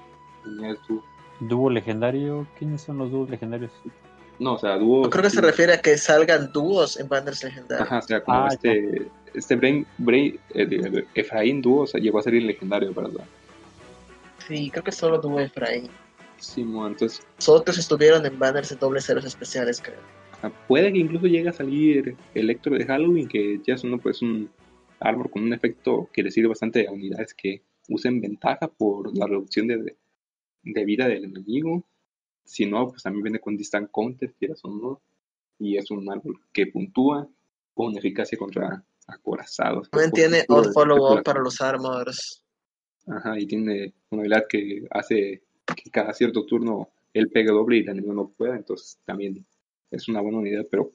Dúo legendario, ¿quiénes son los dúos legendarios? No, o sea, dúos... Creo que se refiere a que salgan dúos en banners legendarios. Ajá, o sea, como Ah, este, este Brain, Brain, eh, Efraín dúo, o sea, llegó a salir legendario, ¿verdad? Sí, creo que solo dúo Efraín. Sí, entonces otros estuvieron en banners de doble ceros especiales, creo. Ah, Puede que incluso llegue a salir Electro de Halloween, que ya es uno, pues, un árbol con un efecto que le sirve bastante a unidades que usen ventaja por la reducción de, de vida del enemigo. Si no, pues también viene con Distant Counter, quieras o no. Y es un árbol que puntúa con eficacia contra acorazados. También tiene Odd Follow Up para los armors. Ajá, y tiene una habilidad que hace que cada cierto turno él pegue doble y el enemigo no pueda, entonces también es una buena unidad, pero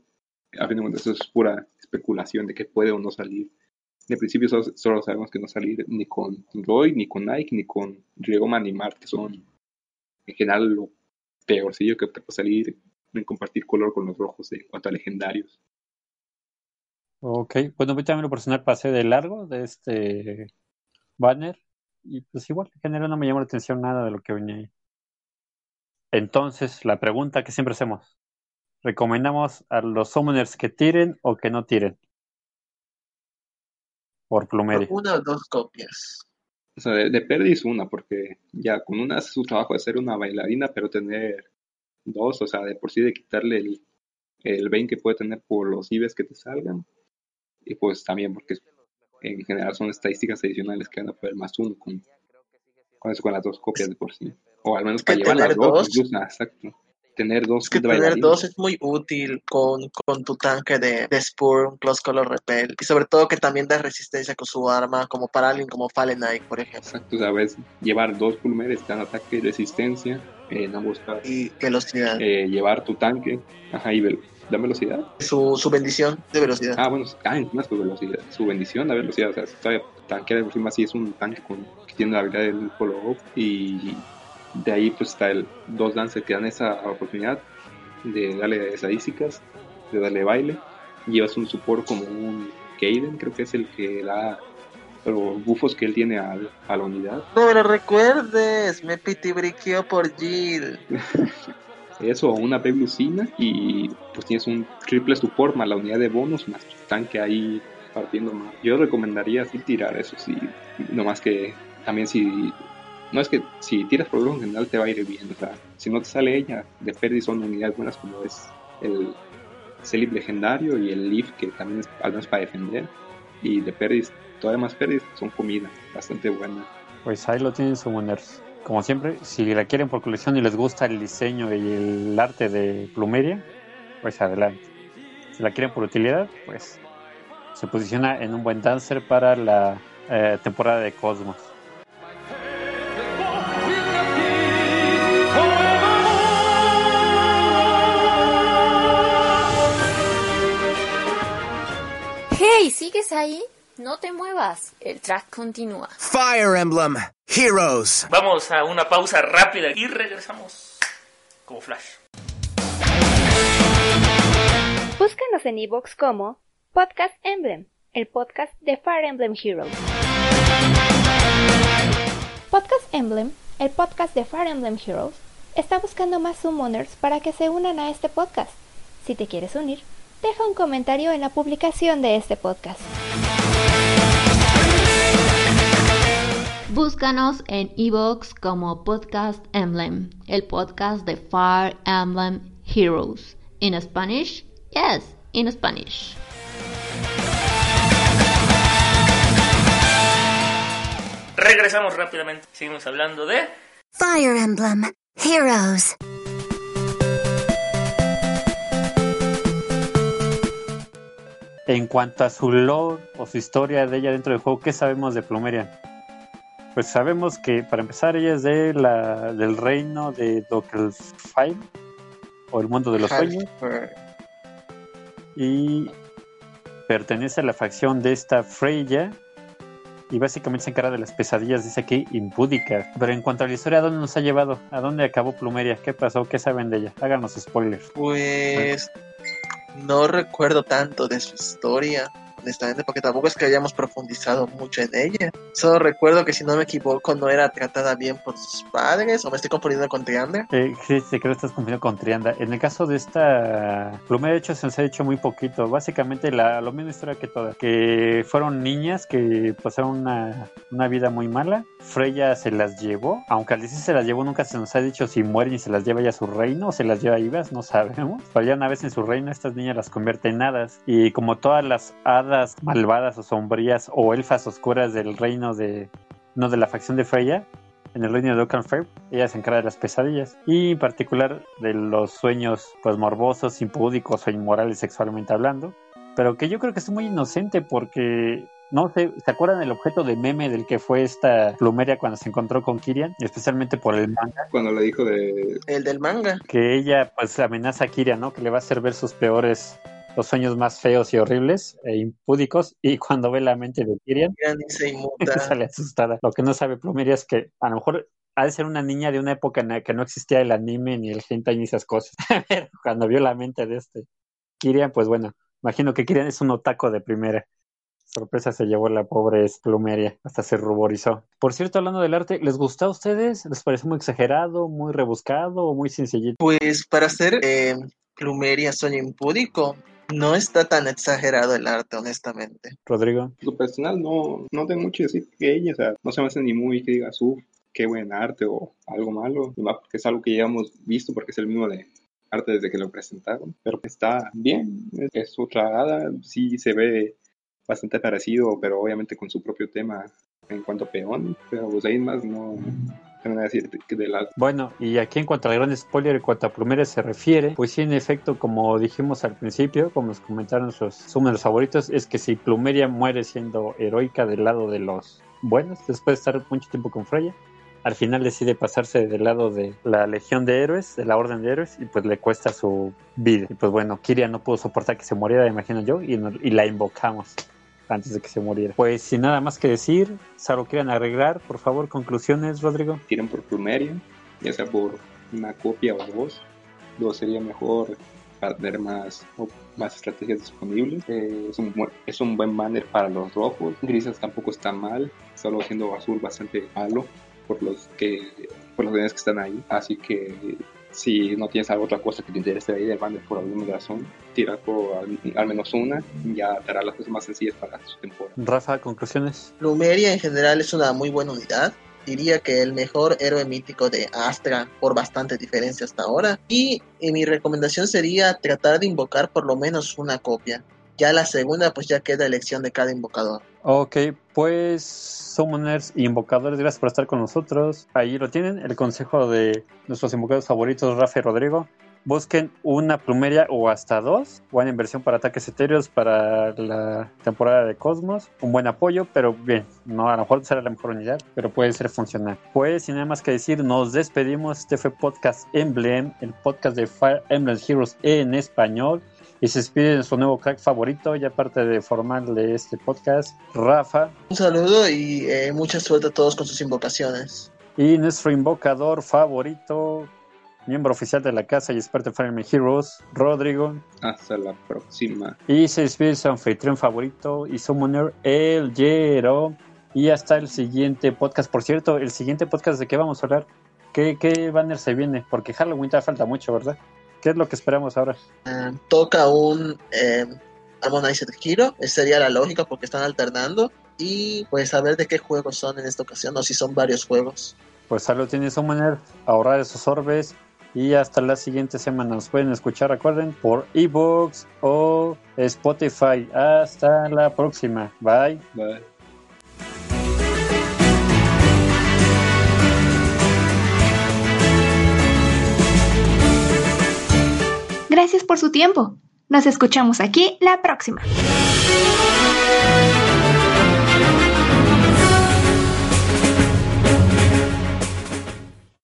a fin de cuentas eso es pura especulación de que puede o no salir. De principio solo, solo sabemos que no salir ni con Roy, ni con Nike, ni con Riegoma, ni Mart, que son en general lo peorcillo que te puede salir en compartir color con los rojos en cuanto a legendarios. Ok, bueno, yo también lo personal pasé de largo de este banner y pues igual, en general no me llamó la atención nada de lo que venía ahí. Entonces, la pregunta que siempre hacemos, ¿recomendamos a los summoners que tiren o que no tiren? Por plumeria. Una o dos copias. O sea, de, de Perdis una, porque ya con una hace su trabajo de ser una bailarina, pero tener dos, o sea, de por sí de quitarle el, el 20 que puede tener por los IBs que te salgan. Y pues también porque en general son estadísticas adicionales que van a poder más uno con, con eso, con las dos copias de por sí. O al menos que para llevar las dos, incluso, ah, exacto. Tener dos Es que tener dos es muy útil con, con tu tanque de, de Spur, un Close Color Repel. Y sobre todo que también da resistencia con su arma, como para alguien como Fallen Knight, por ejemplo. Exacto, ves, llevar dos pulmeres dan ataque y resistencia en ambos casos. Y velocidad. eh, llevar tu tanque ajá, y vel- da velocidad. Su, su bendición de velocidad. Ah, bueno, ah, encima su velocidad, su bendición de velocidad, o sea, todavía tanquea de por sí más, sí es un tanque con, que tiene la habilidad del follow-up y de ahí pues está el dos dancers que dan esa oportunidad de darle estadísticas, de darle baile. Llevas un support como un Kaden, creo que es el que da los bufos que él tiene a, a la unidad. No me lo recuerdes, me pitibriqueó por Jill. (laughs) Eso, una Lucina y pues tienes un triple support más la unidad de bonus más tanque ahí partiendo más. Yo recomendaría así tirar eso, sí. No más que también si no es que si tiras por en general te va a ir bien, o sea, si no te sale ella, de Ferdi son unidades buenas como es el Celib legendario y el Leaf que también es al menos para defender y de Perdis, todavía más Perdis son comida, bastante buena. Pues ahí lo tienen Summoners. Como siempre, si la quieren por colección y les gusta el diseño y el arte de Plumeria, pues adelante. Si la quieren por utilidad, pues se posiciona en un buen dancer para la eh, temporada de Cosmos. Hey, ¿sigues ahí? No te muevas, el track continúa. Fire Emblem Heroes. Vamos a una pausa rápida y regresamos como Flash. Búscanos en iVoox como Podcast Emblem, el podcast de Fire Emblem Heroes. Podcast Emblem, el podcast de Fire Emblem Heroes, está buscando más summoners para que se unan a este podcast. Si te quieres unir, deja un comentario en la publicación de este podcast. Búscanos en iVoox como Podcast Emblem, el podcast de Fire Emblem Heroes. In Spanish? Yes, in Spanish. Regresamos rápidamente. Seguimos hablando de Fire Emblem Heroes. En cuanto a su lore o su historia de ella dentro del juego, ¿qué sabemos de Plumeria? Pues sabemos que para empezar ella es de la, del reino de Dockelfheim o el mundo de los sueños y pertenece a la facción de esta Freya y básicamente se encarga de las pesadillas, dice aquí, impúdica. Pero en cuanto a la historia, ¿a dónde nos ha llevado? ¿A dónde acabó Plumeria? ¿Qué pasó? ¿Qué saben de ella? Háganos spoilers. Pues no recuerdo tanto de su historia, honestamente, porque tampoco es que hayamos profundizado mucho en ella. Solo recuerdo que si no me equivoco no era tratada bien por sus padres, o me estoy confundiendo con Trianda. Eh, sí, sí, creo que estás confundiendo con Trianda. En el caso de esta Plumeria, de hecho, se nos ha hecho muy poquito. Básicamente la, lo misma historia que todas, que fueron niñas que pasaron una, una vida muy mala. Freya se las llevó, aunque al decir se las llevó nunca se nos ha dicho si mueren y se las lleva ya a su reino o se las lleva vivas, no sabemos. (laughs) Pero ya una vez en su reino estas niñas las convierte en hadas. Y como todas las hadas malvadas o sombrías o elfas oscuras del reino de no de la facción de Freya, en el reino de Oakenfair, ella se encarga de las pesadillas. Y en particular de los sueños pues morbosos, impúdicos o inmorales sexualmente hablando, pero que yo creo que es muy inocente porque no sé, ¿se acuerdan del objeto de meme del que fue esta plumeria cuando se encontró con Kirian? Especialmente por el manga. Cuando le dijo de... El del manga. Que ella pues amenaza a Kirian, ¿no? Que le va a hacer ver sus peores los sueños más feos y horribles e impúdicos y cuando ve la mente de Kirian Kirian se inmuta. (laughs) sale asustada. Lo que no sabe Plumeria es que a lo mejor ha de ser una niña de una época en la que no existía el anime ni el hentai ni esas cosas. (laughs) Cuando vio la mente de este Kirian, pues bueno, imagino que Kirian es un otaco de primera. Sorpresa se llevó la pobre Plumeria, hasta se ruborizó. Por cierto, hablando del arte, ¿les gustó a ustedes? ¿Les parece muy exagerado, muy rebuscado o muy sencillito? Pues para hacer eh, Plumeria Sueño Impúdico, no está tan exagerado el arte, honestamente. Rodrigo. Lo personal no, no tengo mucho que decir que ella, o sea, no se me hace ni muy que diga su qué buen arte o algo malo, que es algo que ya hemos visto porque es el mismo de arte desde que lo presentaron, pero está bien, es otra hada, sí se ve bastante parecido, pero obviamente con su propio tema en cuanto a peón, pero pues ahí más no decir de. Bueno, y aquí en cuanto al gran spoiler, en cuanto a Plumeria se refiere, pues sí, en efecto, como dijimos al principio, como nos comentaron sus sumos favoritos, es que si Plumeria muere siendo heroica del lado de los buenos, después de estar mucho tiempo con Freya, al final decide pasarse del lado de la Legión de Héroes, de la Orden de Héroes, y pues le cuesta su vida. Y pues bueno, Kiria no pudo soportar que se muriera, imagino yo, y la invocamos antes de que se muriera. Pues sin nada más que decir, Saro quieran agregar, por favor, conclusiones, Rodrigo. tiran por plumeria, ya sea por una copia o dos. Dos sería mejor para tener más, más estrategias disponibles. Eh, es, un, buen- es un buen banner para los rojos. Grises tampoco está mal, solo siendo azul bastante malo por los que por los que están ahí. Así que si no tienes alguna otra cosa que te interese ahí del banner por alguna razón, tira por al, al menos una, ya te hará las cosas más sencillas para su temporada. Rafa, conclusiones. Lumeria en general es una muy buena unidad. Diría que el mejor héroe mítico de Astra por bastante diferencia hasta ahora. Y, y mi recomendación sería tratar de invocar por lo menos una copia. Ya la segunda pues ya queda elección de cada invocador. Ok, pues Summoners y Invocadores, gracias por estar con nosotros. Ahí lo tienen, el consejo de nuestros invocadores favoritos, Rafa y Rodrigo. Busquen una plumeria o hasta dos. Buena inversión para ataques etéreos para la temporada de Cosmos. Un buen apoyo, pero bien, no a lo mejor será la mejor unidad, pero puede ser funcional. Pues sin nada más que decir, nos despedimos. Este fue Podcast Emblem, el podcast de Fire Emblem Heroes en español. Y se despide de su nuevo crack favorito, ya parte de formal de este podcast, Rafa. Un saludo y eh, mucha suerte a todos con sus invocaciones. Y nuestro invocador favorito, miembro oficial de la casa y experto en Fire Emblem Heroes, Rodrigo. Hasta la próxima. Y se despide su anfitrión favorito y summoner, el Yero. Y hasta el siguiente podcast. Por cierto, el siguiente podcast de qué vamos a hablar. ¿Qué, qué banner se viene? Porque Halloween todavía falta mucho, ¿verdad? ¿Qué es lo que esperamos ahora? Eh, toca un eh, Harmonized Hero, esa sería la lógica porque están alternando. Y pues a ver de qué juegos son en esta ocasión o si son varios juegos. Pues algo tiene Summoner, ahorrar esos orbes. Y hasta la siguiente semana nos pueden escuchar, recuerden, por ebooks o Spotify. Hasta la próxima. Bye. Bye. Gracias por su tiempo. Nos escuchamos aquí la próxima.